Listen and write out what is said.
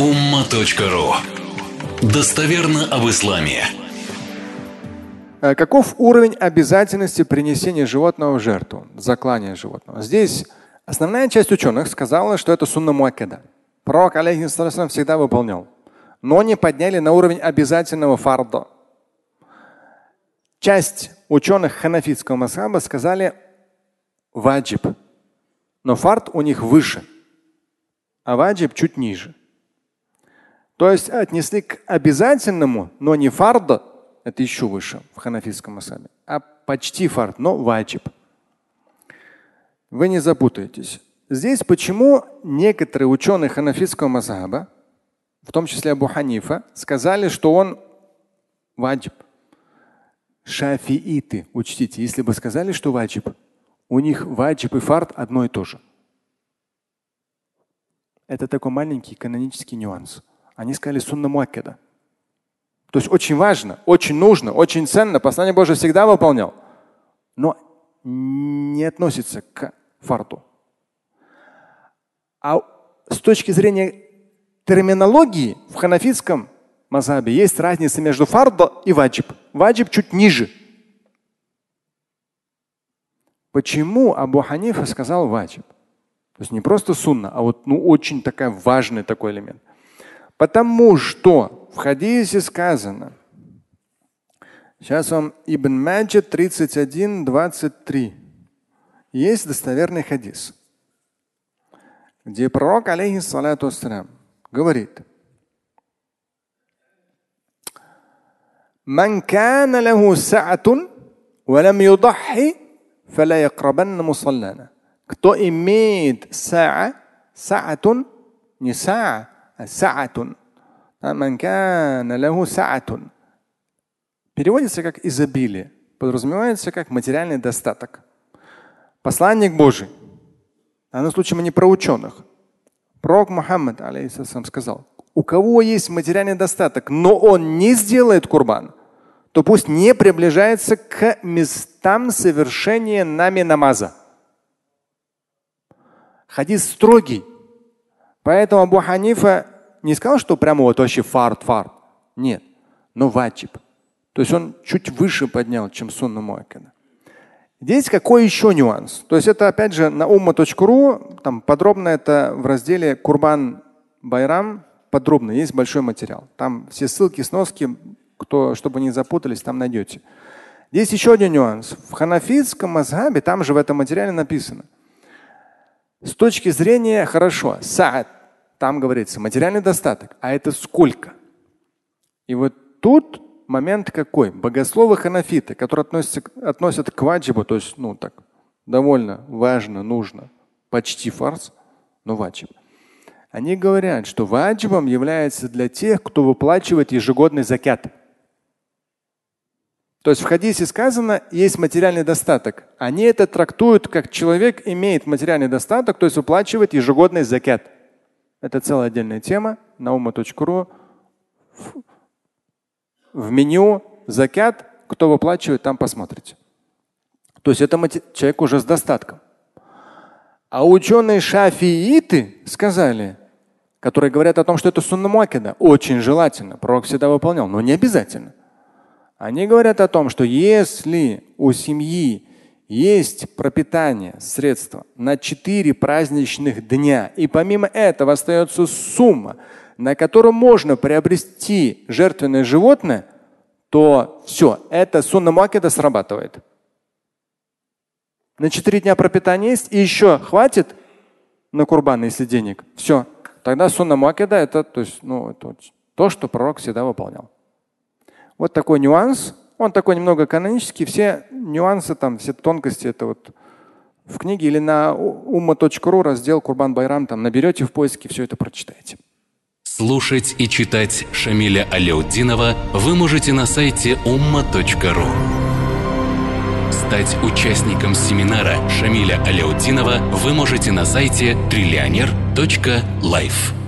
umma.ru Достоверно об исламе. Э, каков уровень обязательности принесения животного в жертву, заклания животного? Здесь основная часть ученых сказала, что это сунна муаккада. Пророк, алейхиссалам, всегда выполнял. Но не подняли на уровень обязательного фарда. Часть ученых ханафитского масхаба сказали ваджиб. Но фард у них выше, а ваджиб чуть ниже. То есть отнесли к обязательному, но не фарда, это еще выше в ханафитском масабе, а почти фард, но ваджиб. Вы не запутаетесь. Здесь почему некоторые ученые ханафитского мазаба, в том числе Абу Ханифа, сказали, что он ваджиб. Шафииты, учтите, если бы сказали, что ваджиб, у них ваджиб и фард одно и то же. Это такой маленький канонический нюанс. Они сказали сунна муаккада. То есть очень важно, очень нужно, очень ценно. Послание Божие всегда выполнял. Но не относится к фарту. А с точки зрения терминологии в ханафитском мазабе есть разница между фардо и ваджиб. Ваджиб чуть ниже. Почему Абу Ханифа сказал ваджиб? То есть не просто сунна, а вот ну, очень такая важный такой элемент. Потому что в хадисе сказано, сейчас вам Ибн Маджид 31, 23. Есть достоверный хадис, где пророк, алейхиссалату ассалям, говорит, من كان له سعة ولم يضحي فلا يقربن مصلانا. Кто имеет саа, саатун, не саа, саатун. Манкана лаху саатун. Переводится как изобилие. Подразумевается как материальный достаток. Посланник Божий. В данном случае мы не про ученых. Пророк Мухаммад алейхиссалам сказал, у кого есть материальный достаток, но он не сделает курбан, то пусть не приближается к местам совершения нами намаза. Хадис строгий. Поэтому Абу Ханифа не сказал, что прямо вот вообще фарт, фарт. Нет, но ваджиб. То есть он чуть выше поднял, чем сунна муаккада. Здесь какой еще нюанс? То есть это опять же на умма.ру, там подробно это в разделе Курбан Байрам, подробно, есть большой материал. Там все ссылки, сноски, кто, чтобы не запутались, там найдете. Здесь еще один нюанс. В ханафитском мазхабе, там же в этом материале написано – с точки зрения, хорошо, саад, там говорится материальный достаток, а это сколько? И вот тут момент какой? Богословы ханафиты, которые относятся, относят к ваджибу, то есть, ну так, довольно важно, нужно, почти фарс, но ваджиб. Они говорят, что ваджибом является для тех, кто выплачивает ежегодный закят. То есть в хадисе сказано, есть материальный достаток. Они это трактуют, как человек имеет материальный достаток, то есть выплачивает ежегодный закят. Это целая отдельная тема. Наума.ру. В меню закят, кто выплачивает, там посмотрите. То есть это человек уже с достатком. А ученые шафииты сказали, которые говорят о том, что это сунна муакида, очень желательно. Пророк всегда выполнял, но не обязательно. Они говорят о том, что если у семьи есть пропитание, средства на четыре праздничных дня, и помимо этого остается сумма, на которую можно приобрести жертвенное животное, то все, это сунна македа срабатывает. На четыре дня пропитания есть, и еще хватит на курбан, если денег. Все. Тогда сунна македа это, то, есть, ну, это то, что пророк всегда выполнял. Вот такой нюанс. Он такой немного канонический. Все нюансы, там, все тонкости это вот в книге или на umma.ru раздел Курбан Байрам, там наберете в поиске, все это прочитаете. Слушать и читать Шамиля Аляутдинова вы можете на сайте umma.ru. Стать участником семинара Шамиля Аляутдинова вы можете на сайте триллионер.life.